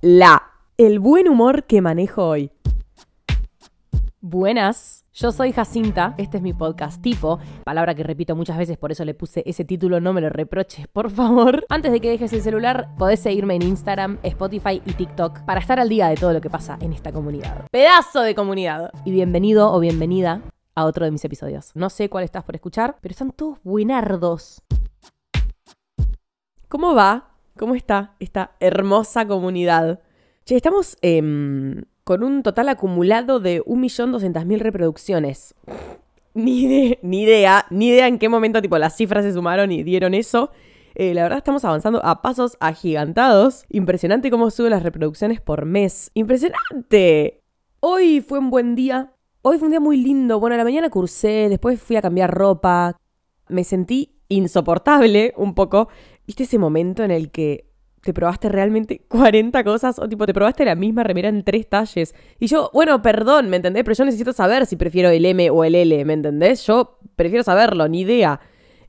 Hola. El buen humor que manejo hoy. Buenas, yo soy Jacinta, este es mi podcast tipo, palabra que repito muchas veces, por eso le puse ese título, no me lo reproches, por favor. Antes de que dejes el celular, podés seguirme en Instagram, Spotify y TikTok para estar al día de todo lo que pasa en esta comunidad. Pedazo de comunidad. Y bienvenido o bienvenida a otro de mis episodios. No sé cuál estás por escuchar, pero están todos buenardos. ¿Cómo va? ¿Cómo está esta hermosa comunidad? Che, estamos em, con un total acumulado de 1.200.000 reproducciones. Ni, ni idea, ni idea en qué momento tipo las cifras se sumaron y dieron eso. Eh, la verdad estamos avanzando a pasos agigantados. Impresionante cómo suben las reproducciones por mes. Impresionante. Hoy fue un buen día. Hoy fue un día muy lindo. Bueno, a la mañana cursé, después fui a cambiar ropa. Me sentí insoportable un poco. ¿Viste ese momento en el que te probaste realmente 40 cosas o tipo te probaste la misma remera en tres talles? Y yo, bueno, perdón, ¿me entendés? Pero yo necesito saber si prefiero el M o el L, ¿me entendés? Yo prefiero saberlo, ni idea.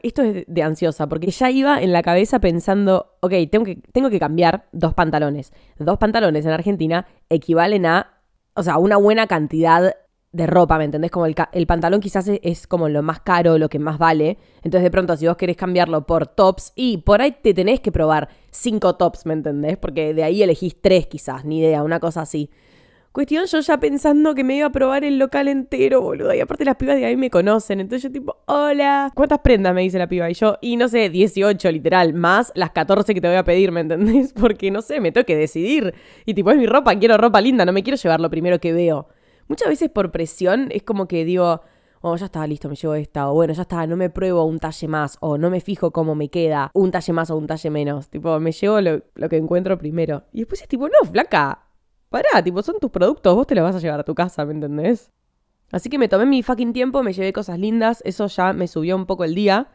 Esto es de ansiosa, porque ya iba en la cabeza pensando, ok, tengo que, tengo que cambiar dos pantalones. Dos pantalones en Argentina equivalen a, o sea, una buena cantidad de ropa, ¿me entendés? Como el, el pantalón quizás es, como lo más caro, lo que más vale. Entonces de pronto si vos querés cambiarlo por tops y por ahí te tenés que probar cinco tops, ¿me entendés? Porque de ahí elegís tres quizás, ni idea, una cosa así. Cuestión, yo ya pensando que me iba a probar el local entero, boludo. Y aparte las pibas de ahí me conocen. Entonces yo tipo, hola. ¿Cuántas prendas? Me dice la piba. Y yo, y no sé, 18 literal, más las 14 que te voy a pedir, ¿me entendés? Porque no sé, me tengo que decidir. Y tipo, es mi ropa, quiero ropa linda, no me quiero llevar lo primero que veo. Muchas veces por presión es como que digo, oh, ya está, listo, me llevo esta, o bueno, ya está, no me pruebo un talle más, o no me fijo cómo me queda, un talle más o un talle menos. Tipo, me llevo lo, que encuentro primero. Y después es tipo, no, flaca, pará, tipo, son tus productos, vos te los vas a llevar a tu casa, ¿me entendés? Así que me tomé mi fucking tiempo, me llevé cosas lindas, eso ya me subió un poco el día,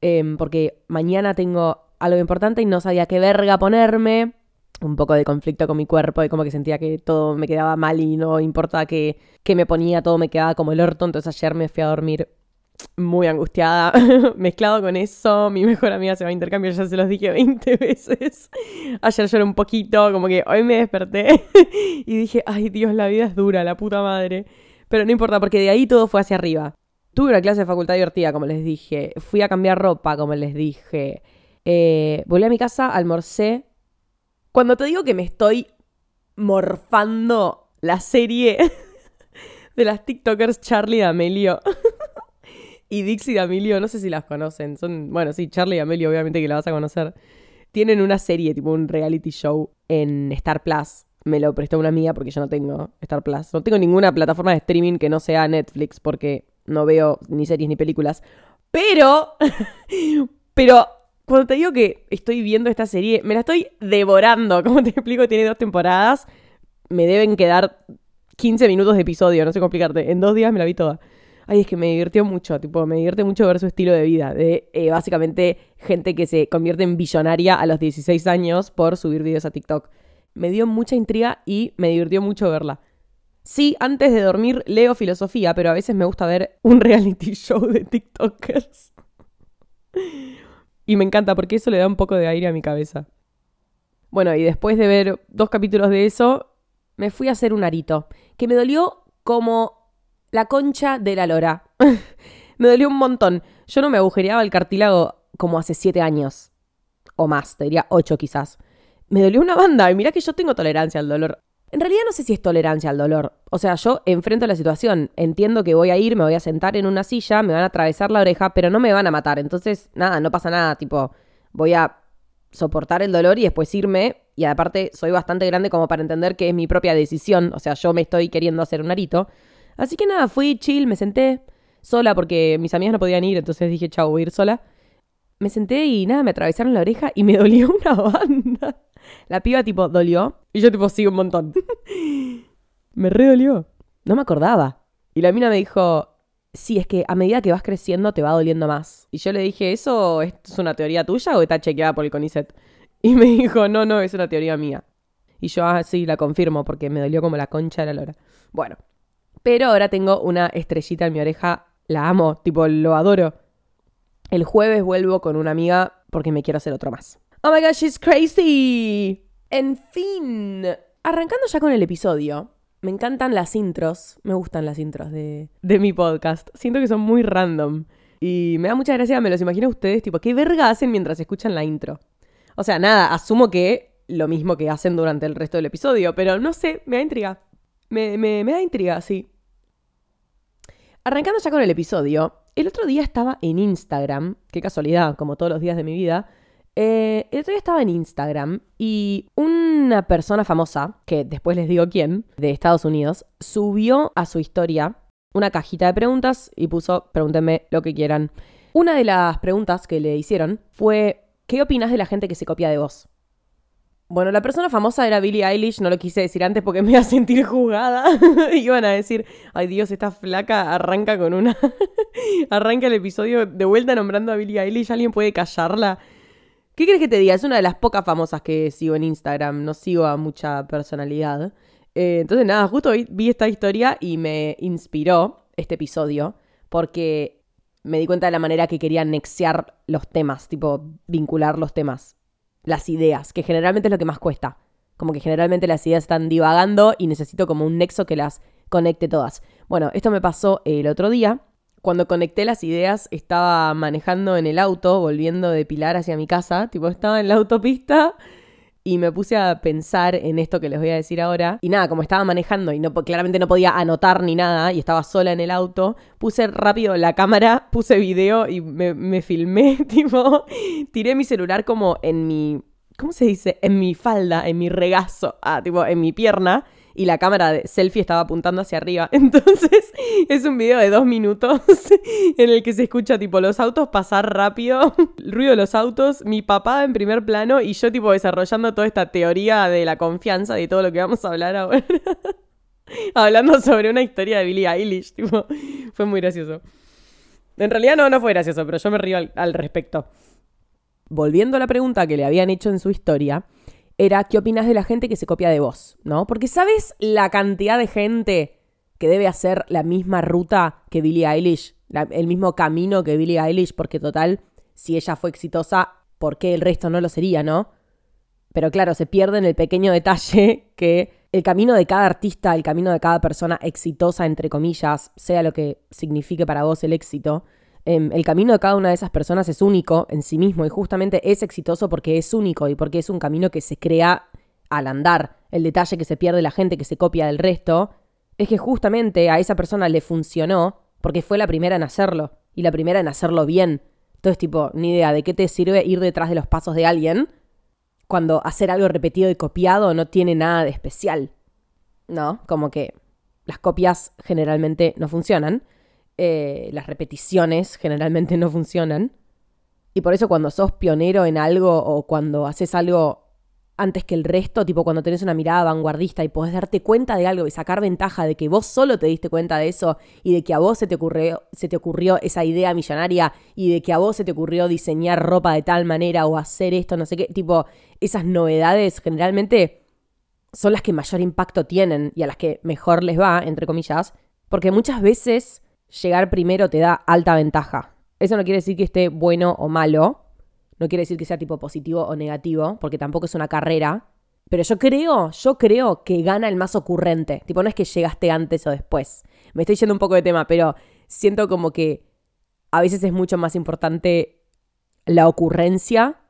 em, porque mañana tengo algo importante y no sabía qué verga ponerme un poco de conflicto con mi cuerpo y como que sentía que todo me quedaba mal y no importa que, me ponía, todo me quedaba como el orto. Entonces ayer me fui a dormir muy angustiada. Mezclado con eso, mi mejor amiga se va a intercambio, ya se los dije 20 veces. Ayer lloré un poquito, como que hoy me desperté y dije, ay Dios, la vida es dura, la puta madre. Pero no importa, porque de ahí todo fue hacia arriba. Tuve una clase de facultad divertida, como les dije. Fui a cambiar ropa, como les dije. Eh, volví a mi casa, almorcé, cuando te digo que me estoy morfando la serie de las TikTokers Charlie y Amelio y Dixie y Amelio, no sé si las conocen. Son, bueno, sí, Charlie y Amelio, obviamente que la vas a conocer. Tienen una serie, tipo un reality show en Star Plus. Me lo prestó una amiga porque yo no tengo Star Plus. No tengo ninguna plataforma de streaming que no sea Netflix porque no veo ni series ni películas. Pero, pero cuando te digo que estoy viendo esta serie, me la estoy devorando. Como te explico, tiene dos temporadas. Me deben quedar 15 minutos de episodio, no sé cómo explicarte. En dos días me la vi toda. Ay, es que me divirtió mucho, tipo, me divierte mucho ver su estilo de vida, de eh, básicamente gente que se convierte en billonaria a los 16 años por subir videos a TikTok. Me dio mucha intriga y me divirtió mucho verla. Sí, antes de dormir leo filosofía, pero a veces me gusta ver un reality show de TikTokers. Y me encanta porque eso le da un poco de aire a mi cabeza. Bueno, y después de ver dos capítulos de eso, me fui a hacer un arito, que me dolió como la concha de la lora. me dolió un montón. Yo no me agujereaba el cartílago como hace siete años. O más, te diría ocho quizás. Me dolió una banda y mira que yo tengo tolerancia al dolor. En realidad no sé si es tolerancia al dolor. O sea, yo enfrento la situación, entiendo que voy a ir, me voy a sentar en una silla, me van a atravesar la oreja, pero no me van a matar. Entonces, nada, no pasa nada, tipo, voy a soportar el dolor y después irme. Y aparte, soy bastante grande como para entender que es mi propia decisión. O sea, yo me estoy queriendo hacer un arito. Así que nada, fui chill, me senté sola porque mis amigas no podían ir, entonces dije, chao, voy a ir sola. Me senté y nada, me atravesaron la oreja y me dolió una banda. La piba tipo dolió y yo tipo sí un montón. me re dolió. No me acordaba. Y la mina me dijo, sí, es que a medida que vas creciendo te va doliendo más. Y yo le dije, ¿eso es una teoría tuya o está chequeada por el CONICET? Y me dijo, no, no, es una teoría mía. Y yo, ah, la confirmo porque me dolió como la concha de la lora. Bueno, pero ahora tengo una estrellita en mi oreja, la amo, tipo, lo adoro. El jueves vuelvo con una amiga porque me quiero hacer otro más. Oh my gosh, she's crazy. En fin, arrancando ya con el episodio. Me encantan las intros, me gustan las intros de, de mi podcast. Siento que son muy random. Y me da mucha gracia, me los imagino a ustedes, tipo, ¿qué verga hacen mientras escuchan la intro? O sea, nada, asumo que lo mismo que hacen durante el resto del episodio, pero no sé, me da intriga. Me, me, me da intriga, sí. Arrancando ya con el episodio, el otro día estaba en Instagram, qué casualidad, como todos los días de mi vida. Eh, el otro día estaba en Instagram y una persona famosa, que después les digo quién, de Estados Unidos, subió a su historia una cajita de preguntas y puso pregúntenme lo que quieran. Una de las preguntas que le hicieron fue ¿qué opinas de la gente que se copia de vos? Bueno, la persona famosa era Billie Eilish, no lo quise decir antes porque me iba a sentir jugada. Iban a decir, ay Dios, esta flaca arranca con una... arranca el episodio de vuelta nombrando a Billie Eilish, ¿alguien puede callarla? ¿Qué crees que te diga? Es una de las pocas famosas que sigo en Instagram, no sigo a mucha personalidad. Eh, entonces nada, justo vi esta historia y me inspiró este episodio porque me di cuenta de la manera que quería nexear los temas, tipo vincular los temas las ideas, que generalmente es lo que más cuesta. Como que generalmente las ideas están divagando y necesito como un nexo que las conecte todas. Bueno, esto me pasó el otro día. Cuando conecté las ideas, estaba manejando en el auto, volviendo de Pilar hacia mi casa. Tipo, estaba en la autopista y me puse a pensar en esto que les voy a decir ahora. Y nada, como estaba manejando y no, claramente no podía anotar ni nada y estaba sola en el auto, puse rápido la cámara, puse video y me, filmé, tipo, tiré mi celular como en mi, ¿cómo se dice? En mi falda, en mi regazo, ah, tipo, en mi pierna y la cámara de selfie estaba apuntando hacia arriba. Entonces es un video de dos minutos en el que se escucha tipo los autos pasar rápido, el ruido de los autos, mi papá en primer plano y yo tipo desarrollando toda esta teoría de la confianza de todo lo que vamos a hablar ahora. Hablando sobre una historia de Billie Eilish, tipo, fue muy gracioso. En realidad no, no fue gracioso, pero yo me río al respecto. Volviendo a la pregunta que le habían hecho en su historia, era ¿qué opinas de la gente que se copia de vos? ¿No? Porque ¿sabes la cantidad de gente que debe hacer la misma ruta que Billie Eilish? el mismo camino que Billie Eilish, porque total, si ella fue exitosa, ¿por qué el resto no lo sería, no? Pero claro, se pierde en el pequeño detalle que el camino de cada artista, el camino de cada persona exitosa, entre comillas, sea lo que signifique para vos el éxito, Em, el camino de cada una de esas personas es único en sí mismo y justamente es exitoso porque es único y porque es un camino que se crea al andar. El detalle que se pierde la gente que se copia del resto es que justamente a esa persona le funcionó porque fue la primera en hacerlo y la primera en hacerlo bien. Entonces, tipo, ni idea de qué te sirve ir detrás de los pasos de alguien cuando hacer algo repetido y copiado no tiene nada de especial. ¿No? Como que las copias generalmente no funcionan. Eh, las repeticiones generalmente no funcionan. Y por eso cuando sos pionero en algo o cuando haces algo antes que el resto, tipo cuando tenés una mirada vanguardista y podés darte cuenta de algo y sacar ventaja de que vos solo te diste cuenta de eso y de que a vos se te ocurrió, se te ocurrió esa idea millonaria y de que a vos se te ocurrió diseñar ropa de tal manera o hacer esto, no sé qué, tipo, esas novedades generalmente son las que mayor impacto tienen y a las que mejor les va, entre comillas, porque muchas veces llegar primero te da alta ventaja. Eso no quiere decir que esté bueno o malo, no quiere decir que sea tipo positivo o negativo, porque tampoco es una carrera. Pero yo creo, yo creo que gana el más ocurrente. Tipo, no es que llegaste antes o después. Me estoy yendo un poco de tema, pero siento como que a veces es mucho más importante la ocurrencia,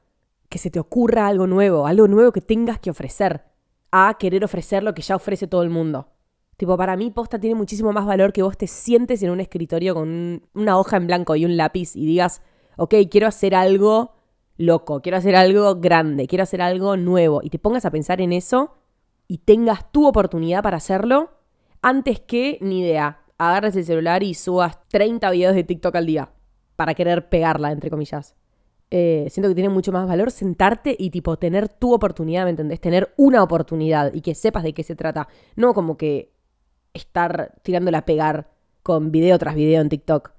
que se te ocurra algo nuevo, algo nuevo que tengas que ofrecer, a querer ofrecer lo que ya ofrece todo el mundo. Tipo, para mí posta tiene muchísimo más valor que vos te sientes en un escritorio con una hoja en blanco y un lápiz y digas, ok, quiero hacer algo loco, quiero hacer algo grande, quiero hacer algo nuevo y te pongas a pensar en eso y tengas tu oportunidad para hacerlo antes que, ni idea, agarres el celular y subas 30 videos de TikTok al día para querer pegarla, entre comillas. Eh, siento que tiene mucho más valor sentarte y tipo tener tu oportunidad, ¿me entendés? Tener una oportunidad y que sepas de qué se trata. No como que estar tirándola a pegar con video tras video en TikTok.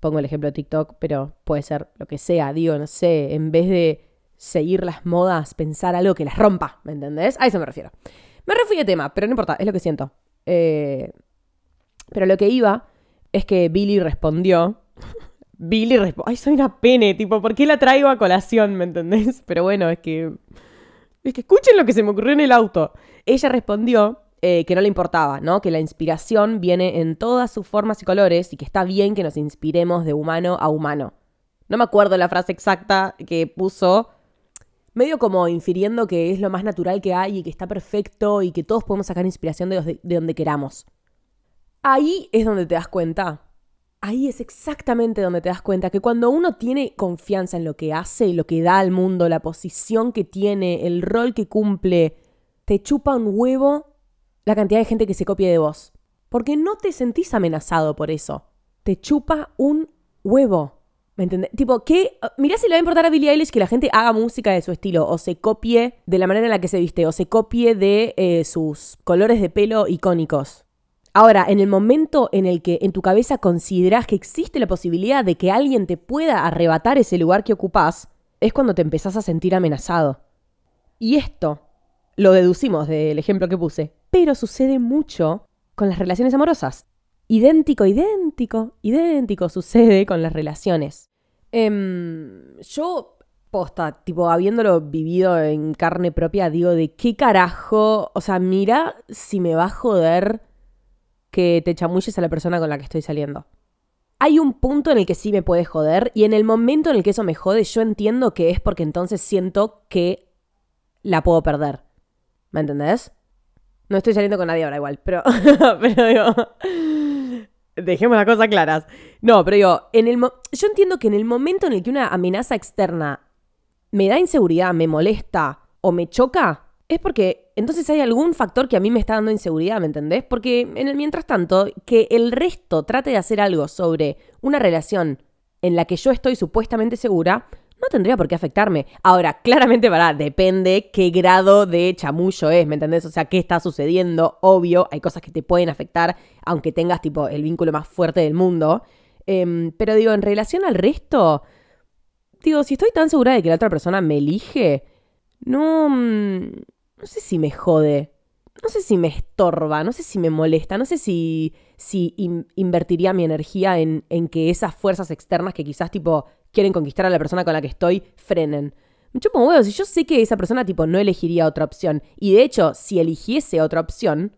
Pongo el ejemplo de TikTok, pero puede ser lo que sea, digo, no sé, en vez de seguir las modas, pensar algo que las rompa, ¿me entendés? A eso me refiero. Me refui de tema, pero no importa, es lo que siento. Eh, pero lo que iba es que Billy respondió. Billy respondió. Ay, soy una pene, tipo, ¿por qué la traigo a colación, me entendés? Pero bueno, es que Es que escuchen lo que se me ocurrió en el auto. Ella respondió eh, que no le importaba, ¿no? Que la inspiración viene en todas sus formas y colores y que está bien que nos inspiremos de humano a humano. No me acuerdo la frase exacta que puso, medio como infiriendo que es lo más natural que hay y que está perfecto y que todos podemos sacar inspiración de, de donde queramos. Ahí es donde te das cuenta. Ahí es exactamente donde te das cuenta que cuando uno tiene confianza en lo que hace, lo que da al mundo, la posición que tiene, el rol que cumple, te chupa un huevo la cantidad de gente que se copie de vos. Porque no te sentís amenazado por eso. Te chupa un huevo. ¿Me entendés? Tipo, ¿qué? Mirá si le va a importar a Billie Eilish que la gente haga música de su estilo, o se copie de la manera en la que se viste, o se copie de eh, sus colores de pelo icónicos. Ahora, en el momento en el que en tu cabeza consideras que existe la posibilidad de que alguien te pueda arrebatar ese lugar que ocupás, es cuando te empezás a sentir amenazado. Y esto lo deducimos del ejemplo que puse, pero sucede mucho con las relaciones amorosas. Idéntico, idéntico, idéntico sucede con las relaciones. Em, yo, posta, tipo, habiéndolo vivido en carne propia, digo, de qué carajo, o sea, mira si me va a joder que te chamulles a la persona con la que estoy saliendo. Hay un punto en el que sí me puede joder y en el momento en el que eso me jode yo entiendo que es porque entonces siento que la puedo perder. ¿Me entendés? No estoy saliendo con nadie ahora igual, pero, pero digo, dejemos las cosas claras. No, pero digo, en el yo entiendo que en el momento en el que una amenaza externa me da inseguridad, me molesta o me choca, es porque entonces hay algún factor que a mí me está dando inseguridad, ¿me entendés? Porque en el mientras tanto, que el resto trate de hacer algo sobre una relación en la que yo estoy supuestamente segura, no tendría por qué afectarme. Ahora, claramente, para, depende qué grado de chamullo es, ¿me entendés? O sea, qué está sucediendo, obvio, hay cosas que te pueden afectar, aunque tengas, tipo, el vínculo más fuerte del mundo. Em, pero digo, en relación al resto, digo, si estoy tan segura de que la otra persona me elige, no... Mm, no sé si me jode, no sé si me estorba, no sé si me molesta, no sé si, si invertiría mi energía en, en, que esas fuerzas externas que quizás tipo quieren conquistar a la persona con la que estoy frenen. Me chupo un huevo, si yo sé que esa persona tipo no elegiría otra opción. Y de hecho, si eligiese otra opción,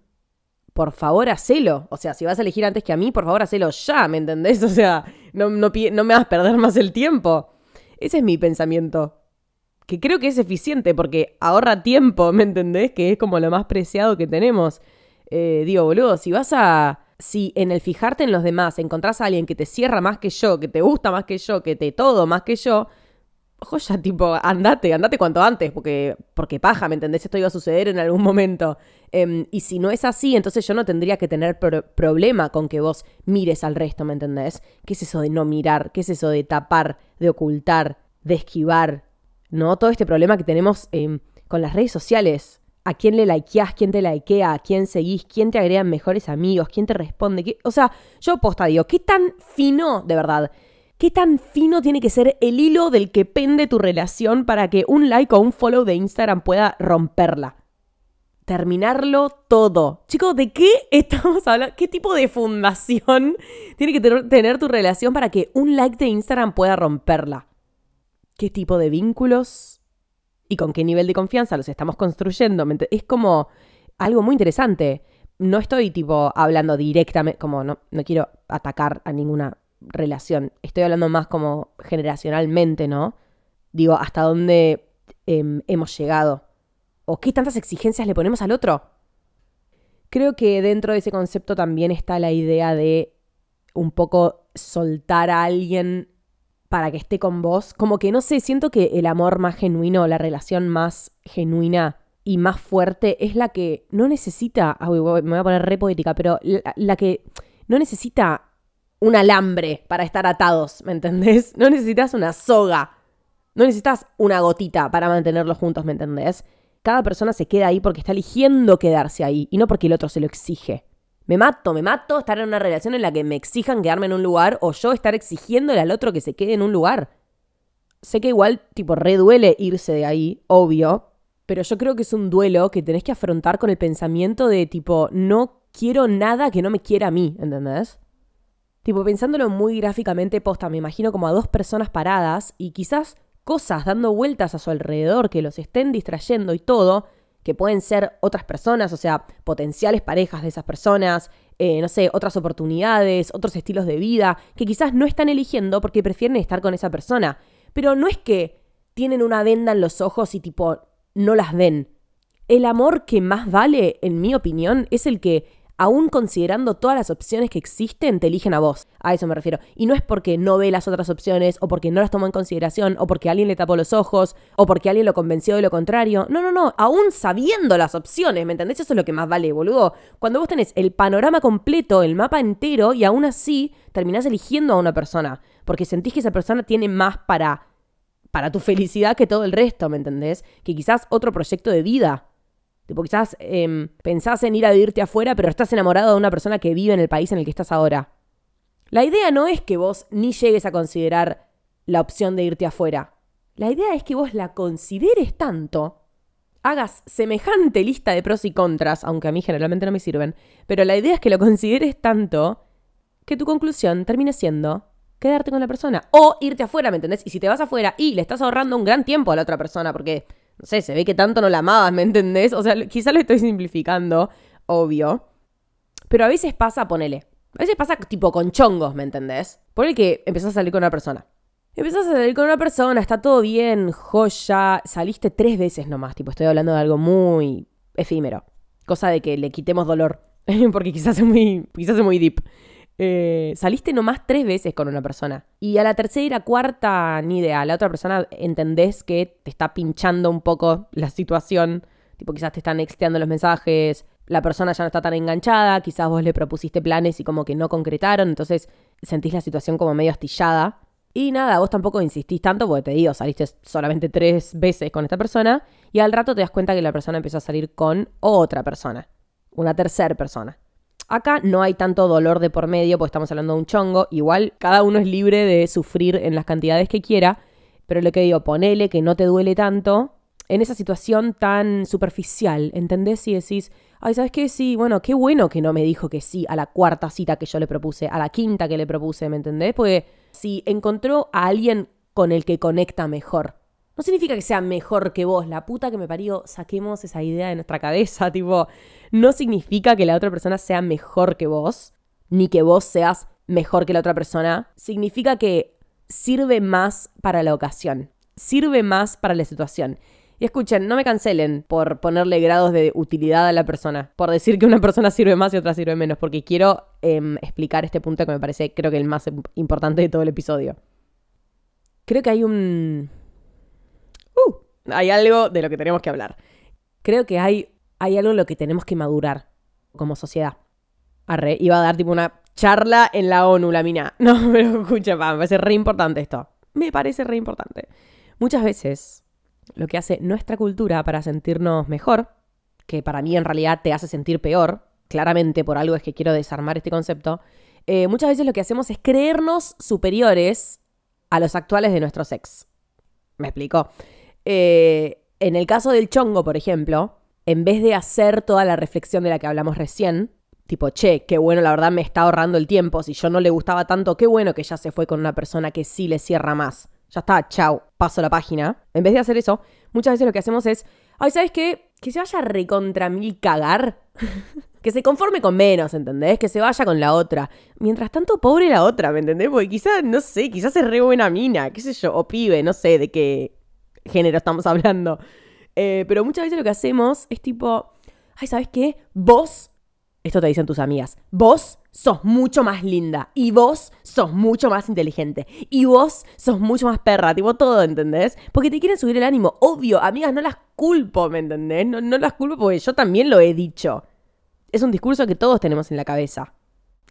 por favor, hacelo. O sea, si vas a elegir antes que a mí, por favor, hacelo ya, ¿me entendés? O sea, no, no, no me vas a perder más el tiempo. Ese es mi pensamiento que creo que es eficiente porque ahorra tiempo, ¿me entendés? Que es como lo más preciado que tenemos. Eh, digo, boludo, si vas a... Si en el fijarte en los demás encontrás a alguien que te cierra más que yo, que te gusta más que yo, que te todo más que yo, joya, tipo, andate, andate cuanto antes, porque, porque paja, ¿me entendés? Esto iba a suceder en algún momento. Em, y si no es así, entonces yo no tendría que tener problema con que vos mires al resto, ¿me entendés? ¿Qué es eso de no mirar? ¿Qué es eso de tapar, de ocultar, de esquivar? ¿No? Todo este problema que tenemos em, con las redes sociales. ¿A quién le likeás? ¿Quién te likea? ¿A quién seguís? ¿Quién te agregan mejores amigos? ¿Quién te responde? O sea, yo posta digo, ¿qué tan fino, de verdad? ¿Qué tan fino tiene que ser el hilo del que pende tu relación para que un like o un follow de Instagram pueda romperla? Terminarlo todo. Chicos, ¿de qué estamos hablando? ¿Qué tipo de fundación tiene que tener tu relación para que un like de Instagram pueda romperla? Qué tipo de vínculos y con qué nivel de confianza los estamos construyendo. Es como algo muy interesante. No estoy tipo hablando directamente, como no, no quiero atacar a ninguna relación. Estoy hablando más como generacionalmente, ¿no? Digo, hasta dónde em, hemos llegado. O qué tantas exigencias le ponemos al otro. Creo que dentro de ese concepto también está la idea de un poco soltar a alguien para que esté con vos. Como que no sé, siento que el amor más genuino, la relación más genuina y más fuerte es la que no necesita, me voy a poner re poética, pero la, que no necesita un alambre para estar atados, ¿me entendés? No necesitas una soga, no necesitas una gotita para mantenerlos juntos, ¿me entendés? Cada persona se queda ahí porque está eligiendo quedarse ahí y no porque el otro se lo exige. Me mato, me mato estar en una relación en la que me exijan quedarme en un lugar o yo estar exigiéndole al otro que se quede en un lugar. Sé que igual, tipo, reduele irse de ahí, obvio, pero yo creo que es un duelo que tenés que afrontar con el pensamiento de, tipo, no quiero nada que no me quiera a mí, ¿entendés? Tipo, pensándolo muy gráficamente, posta, me imagino como a dos personas paradas y quizás cosas dando vueltas a su alrededor que los estén distrayendo y todo, que pueden ser otras personas, o sea, potenciales parejas de esas personas, eh, no sé, otras oportunidades, otros estilos de vida, que quizás no están eligiendo porque prefieren estar con esa persona. Pero no es que tienen una venda en los ojos y tipo no las ven. El amor que más vale, en mi opinión, es el que aún considerando todas las opciones que existen, te eligen a vos. A eso me refiero. Y no es porque no ve las otras opciones, o porque no las tomó en consideración, o porque alguien le tapó los ojos, o porque alguien lo convenció de lo contrario. No, no, no. Aún sabiendo las opciones, ¿me entendés? Eso es lo que más vale, boludo. Cuando vos tenés el panorama completo, el mapa entero, y aún así terminás eligiendo a una persona. Porque sentís que esa persona tiene más para. para tu felicidad que todo el resto, ¿me entendés? Que quizás otro proyecto de vida. Tipo, quizás em, pensás en ir a vivirte afuera, pero estás enamorado de una persona que vive en el país en el que estás ahora. La idea no es que vos ni llegues a considerar la opción de irte afuera. La idea es que vos la consideres tanto, hagas semejante lista de pros y contras, aunque a mí generalmente no me sirven, pero la idea es que lo consideres tanto que tu conclusión termine siendo quedarte con la persona o irte afuera, ¿me entendés? Y si te vas afuera y le estás ahorrando un gran tiempo a la otra persona, porque no sé, se ve que tanto no la amabas, ¿me entendés? O sea, quizás lo estoy simplificando, obvio. Pero a veces pasa, ponele. A veces pasa tipo con chongos, ¿me entendés? Ponele que empezás a salir con una persona. Empezás a salir con una persona, está todo bien, joya. Saliste tres veces nomás, tipo, estoy hablando de algo muy efímero. Cosa de que le quitemos dolor. Porque quizás es muy, quizás es muy deep. Eh, saliste nomás tres veces con una persona. Y a la tercera, cuarta, ni idea. La otra persona entendés que te está pinchando un poco la situación. Tipo, quizás te están exteando los mensajes. La persona ya no está tan enganchada. Quizás vos le propusiste planes y como que no concretaron. Entonces sentís la situación como medio astillada. Y nada, vos tampoco insistís tanto porque te digo, saliste solamente tres veces con esta persona. Y al rato te das cuenta que la persona empezó a salir con otra persona. Una tercera persona. Acá no hay tanto dolor de por medio, porque estamos hablando de un chongo. Igual cada uno es libre de sufrir en las cantidades que quiera. Pero lo que digo, ponele que no te duele tanto en esa situación tan superficial, ¿entendés? Y decís, ay, ¿sabes qué? Sí, bueno, qué bueno que no me dijo que sí a la cuarta cita que yo le propuse, a la quinta que le propuse, ¿me entendés? Porque si encontró a alguien con el que conecta mejor, no significa que sea mejor que vos, la puta que me parió, saquemos esa idea de nuestra cabeza, tipo, no significa que la otra persona sea mejor que vos, ni que vos seas mejor que la otra persona, significa que sirve más para la ocasión, sirve más para la situación. Y escuchen, no me cancelen por ponerle grados de utilidad a la persona, por decir que una persona sirve más y otra sirve menos, porque quiero em, explicar este punto que me parece creo que el más importante de todo el episodio. Creo que hay un, hay algo de lo que tenemos que hablar. Creo que hay, hay algo en lo que tenemos que madurar como sociedad. Arre, iba a dar tipo una charla en la ONU, la mina. No, pero escucha, me parece re importante esto. Me parece re importante. Muchas veces lo que hace nuestra cultura para sentirnos mejor, que para mí en realidad te hace sentir peor, claramente por algo es que quiero desarmar este concepto, eh, muchas veces lo que hacemos es creernos superiores a los actuales de nuestro ex. ¿Me explico? Eh, en el caso del chongo, por ejemplo, en vez de hacer toda la reflexión de la que hablamos recién, tipo, che, qué bueno, la verdad me está ahorrando el tiempo, si yo no le gustaba tanto, qué bueno que ya se fue con una persona que sí le cierra más. Ya está, chao, paso la página. En vez de hacer eso, muchas veces lo que hacemos es, ay, ¿sabes qué? Que se vaya recontra mil cagar. que se conforme con menos, ¿entendés? Que se vaya con la otra. Mientras tanto, pobre la otra, ¿me entendés? Porque quizás, no sé, quizás es re buena mina, qué sé yo, o pibe, no sé, de qué género estamos hablando. Eh, pero muchas veces lo que hacemos es tipo, ay, ¿sabes qué? Vos, esto te dicen tus amigas, vos sos mucho más linda y vos sos mucho más inteligente y vos sos mucho más perra, tipo todo, ¿entendés? Porque te quieren subir el ánimo, obvio, amigas, no las culpo, ¿me entendés? No, no las culpo porque yo también lo he dicho. Es un discurso que todos tenemos en la cabeza.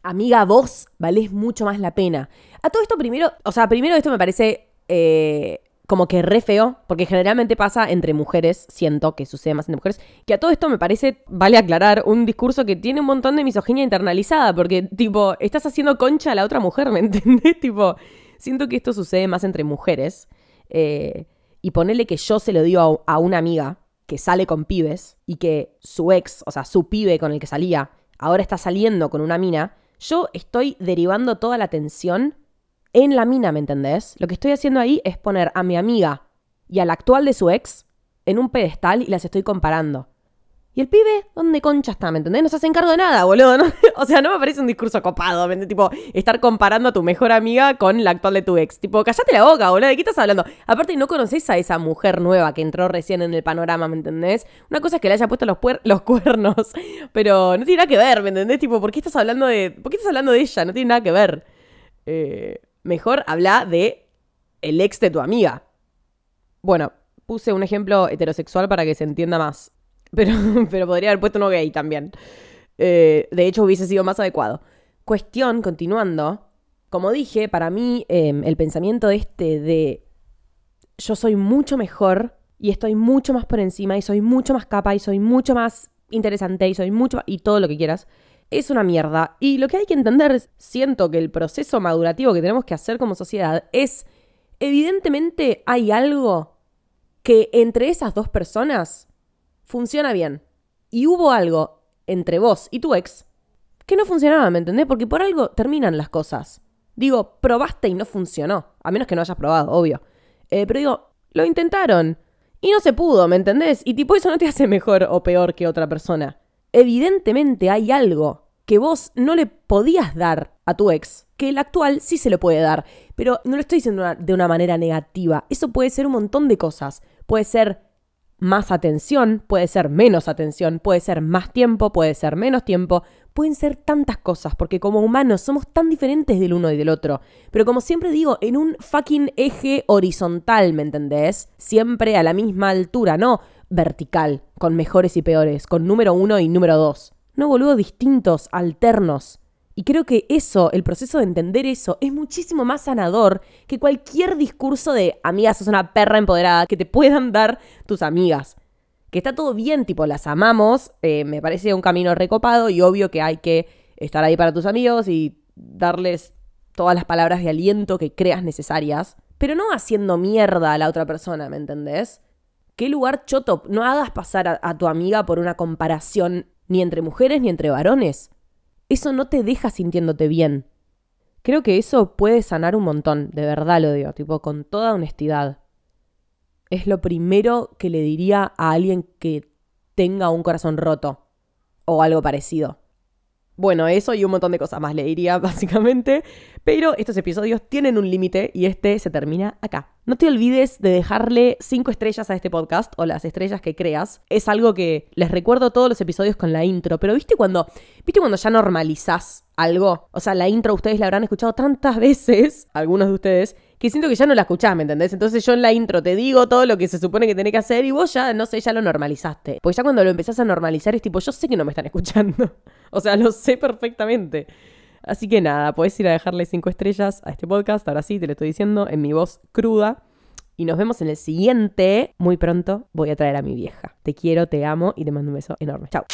Amiga, vos valés mucho más la pena. A todo esto primero, o sea, primero esto me parece eh, como que re feo, porque generalmente pasa entre mujeres, siento que sucede más entre mujeres, que a todo esto me parece, vale aclarar, un discurso que tiene un montón de misoginia internalizada, porque tipo, estás haciendo concha a la otra mujer, ¿me entendés? tipo, siento que esto sucede más entre mujeres, eh, y ponele que yo se lo digo a, a una amiga que sale con pibes y que su ex, o sea, su pibe con el que salía, ahora está saliendo con una mina, yo estoy derivando toda la atención en la mina, ¿me entendés? Lo que estoy haciendo ahí es poner a mi amiga y al actual de su ex en un pedestal y las estoy comparando. ¿Y el pibe? ¿Dónde concha está? ¿Me entendés? No se hace encargo de nada, boludo. O sea, no me parece un discurso copado, ¿me Tipo, estar comparando a tu mejor amiga con la actual de tu ex. Tipo, callate la boca, boludo. ¿De qué estás hablando? Aparte, no conoces a esa mujer nueva que entró recién en el panorama, ¿me entendés? Una cosa es que le haya puesto los, los cuernos, pero no tiene nada que ver, ¿me entendés? Tipo, ¿por qué estás hablando de. ¿Por qué estás hablando de ella? No tiene nada que ver. Eh, mejor habla de el ex de tu amiga. Bueno, puse un ejemplo heterosexual para que se entienda más. Pero, pero podría haber puesto uno gay también. Eh, de hecho, hubiese sido más adecuado. Cuestión, continuando. Como dije, para mí em, el pensamiento este de yo soy mucho mejor y estoy mucho más por encima y soy mucho más capa y soy mucho más interesante y soy mucho y todo lo que quieras es una mierda. Y lo que hay que entender, siento que el proceso madurativo que tenemos que hacer como sociedad es, evidentemente hay algo que entre esas dos personas funciona bien. Y hubo algo entre vos y tu ex que no funcionaba, ¿me entendés? Porque por algo terminan las cosas. Digo, probaste y no funcionó. A menos que no hayas probado, obvio. Eh, pero digo, lo intentaron. Y no se pudo, ¿me entendés? Y tipo, eso no te hace mejor o peor que otra persona. Evidentemente hay algo que vos no le podías dar a tu ex, que el actual sí se lo puede dar. Pero no lo estoy diciendo de una manera negativa. Eso puede ser un montón de cosas. Puede ser más atención, puede ser menos atención, puede ser más tiempo, puede ser menos tiempo, pueden ser tantas cosas, porque como humanos somos tan diferentes del uno y del otro. Pero como siempre digo, en un fucking eje horizontal, ¿me entendés? Siempre a la misma altura, no vertical, con mejores y peores, con número uno y número dos. No, boludo, distintos, alternos. Y creo que eso, el proceso de entender eso, es muchísimo más sanador que cualquier discurso de amigas, sos una perra empoderada que te puedan dar tus amigas. Que está todo bien, tipo, las amamos, eh, me parece un camino recopado y obvio que hay que estar ahí para tus amigos y darles todas las palabras de aliento que creas necesarias, pero no haciendo mierda a la otra persona, ¿me entendés? ¿Qué lugar choto? No hagas pasar a tu amiga por una comparación ni entre mujeres ni entre varones eso no te deja sintiéndote bien. Creo que eso puede sanar un montón, de verdad lo digo, tipo con toda honestidad. Es lo primero que le diría a alguien que tenga un corazón roto o algo parecido. Bueno, eso y un montón de cosas más le diría básicamente, pero estos episodios tienen un límite y este se termina acá. No te olvides de dejarle cinco estrellas a este podcast o las estrellas que creas. Es algo que les recuerdo todos los episodios con la intro, pero ¿viste cuando, ¿viste cuando ya normalizás algo? O sea, la intro ustedes la habrán escuchado tantas veces, algunos de ustedes, que siento que ya no la escuchás, ¿me entendés? Entonces yo en la intro te digo todo lo que se supone que tenés que hacer y vos ya, no sé, ya lo normalizaste. Porque ya cuando lo empezás a normalizar es tipo, yo sé que no me están escuchando. o sea, lo sé perfectamente. Así que nada, podés ir a dejarle cinco estrellas a este podcast, ahora sí, te lo estoy diciendo, en mi voz cruda. Y nos vemos en el siguiente. Muy pronto voy a traer a mi vieja. Te quiero, te amo y te mando un beso enorme. Chao.